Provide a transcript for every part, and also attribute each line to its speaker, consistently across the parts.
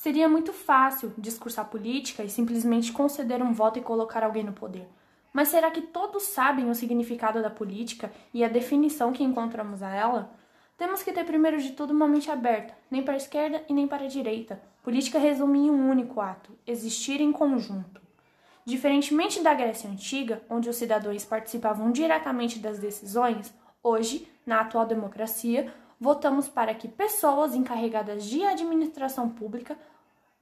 Speaker 1: Seria muito fácil discursar política e simplesmente conceder um voto e colocar alguém no poder. Mas será que todos sabem o significado da política e a definição que encontramos a ela? Temos que ter primeiro de tudo uma mente aberta, nem para a esquerda e nem para a direita. Política resume em um único ato: existir em conjunto. Diferentemente da Grécia Antiga, onde os cidadãos participavam diretamente das decisões, hoje, na atual democracia, votamos para que pessoas encarregadas de administração pública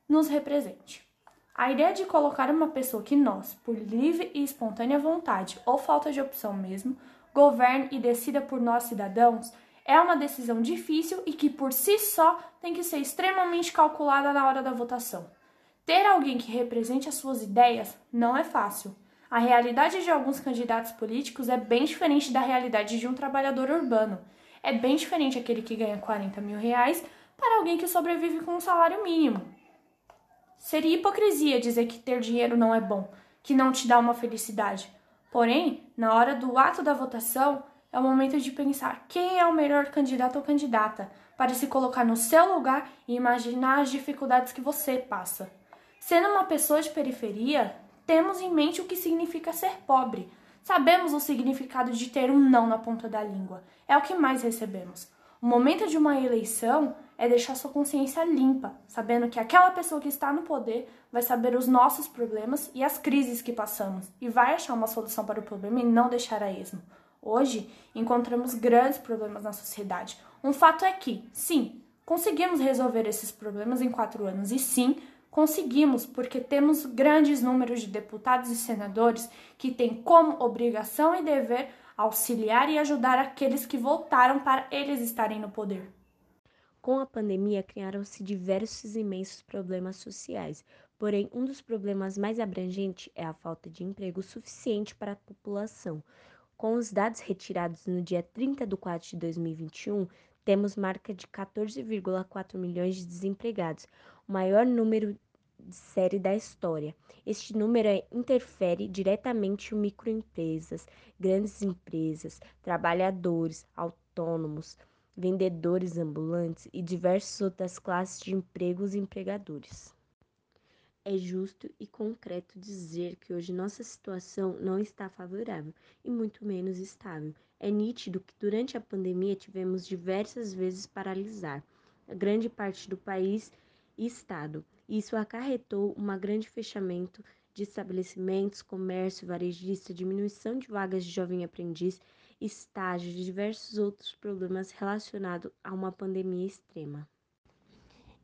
Speaker 1: nos represente. A ideia de colocar uma pessoa que nós, por livre e espontânea vontade ou falta de opção mesmo, governe e decida por nós cidadãos é uma decisão difícil e que por si só tem que ser extremamente calculada na hora da votação. Ter alguém que represente as suas ideias não é fácil. A realidade de alguns candidatos políticos é bem diferente da realidade de um trabalhador urbano. É bem diferente aquele que ganha 40 mil reais para alguém que sobrevive com um salário mínimo. Seria hipocrisia dizer que ter dinheiro não é bom, que não te dá uma felicidade. Porém, na hora do ato da votação, é o momento de pensar quem é o melhor candidato ou candidata, para se colocar no seu lugar e imaginar as dificuldades que você passa. Sendo uma pessoa de periferia, temos em mente o que significa ser pobre. Sabemos o significado de ter um não na ponta da língua. É o que mais recebemos. O momento de uma eleição é deixar sua consciência limpa, sabendo que aquela pessoa que está no poder vai saber os nossos problemas e as crises que passamos e vai achar uma solução para o problema e não deixar a esmo. Hoje, encontramos grandes problemas na sociedade. Um fato é que, sim, conseguimos resolver esses problemas em quatro anos e sim, Conseguimos porque temos grandes números de deputados e senadores que têm como obrigação e dever auxiliar e ajudar aqueles que votaram para eles estarem no poder.
Speaker 2: Com a pandemia, criaram-se diversos imensos problemas sociais, porém, um dos problemas mais abrangentes é a falta de emprego suficiente para a população. Com os dados retirados no dia 30 de 4 de 2021, temos marca de 14,4 milhões de desempregados, o maior número de série da história. Este número interfere diretamente em microempresas, grandes empresas, trabalhadores autônomos, vendedores ambulantes e diversas outras classes de empregos e empregadores. É justo e concreto dizer que hoje nossa situação não está favorável e muito menos estável. É nítido que durante a pandemia tivemos diversas vezes paralisar a grande parte do país e estado. Isso acarretou um grande fechamento de estabelecimentos, comércio varejista, diminuição de vagas de jovem aprendiz, estágio e diversos outros problemas relacionados a uma pandemia extrema.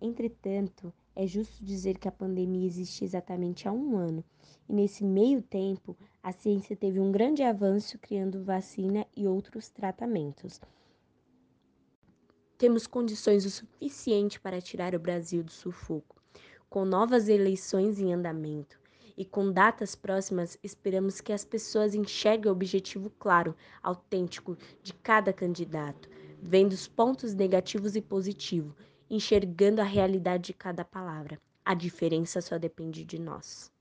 Speaker 2: Entretanto, é justo dizer que a pandemia existe exatamente há um ano, e nesse meio tempo, a ciência teve um grande avanço criando vacina e outros tratamentos. Temos condições o suficiente para tirar o Brasil do sufoco. Com novas eleições em andamento e com datas próximas, esperamos que as pessoas enxerguem o objetivo claro, autêntico de cada candidato, vendo os pontos negativos e positivos enxergando a realidade de cada palavra. A diferença só depende de nós.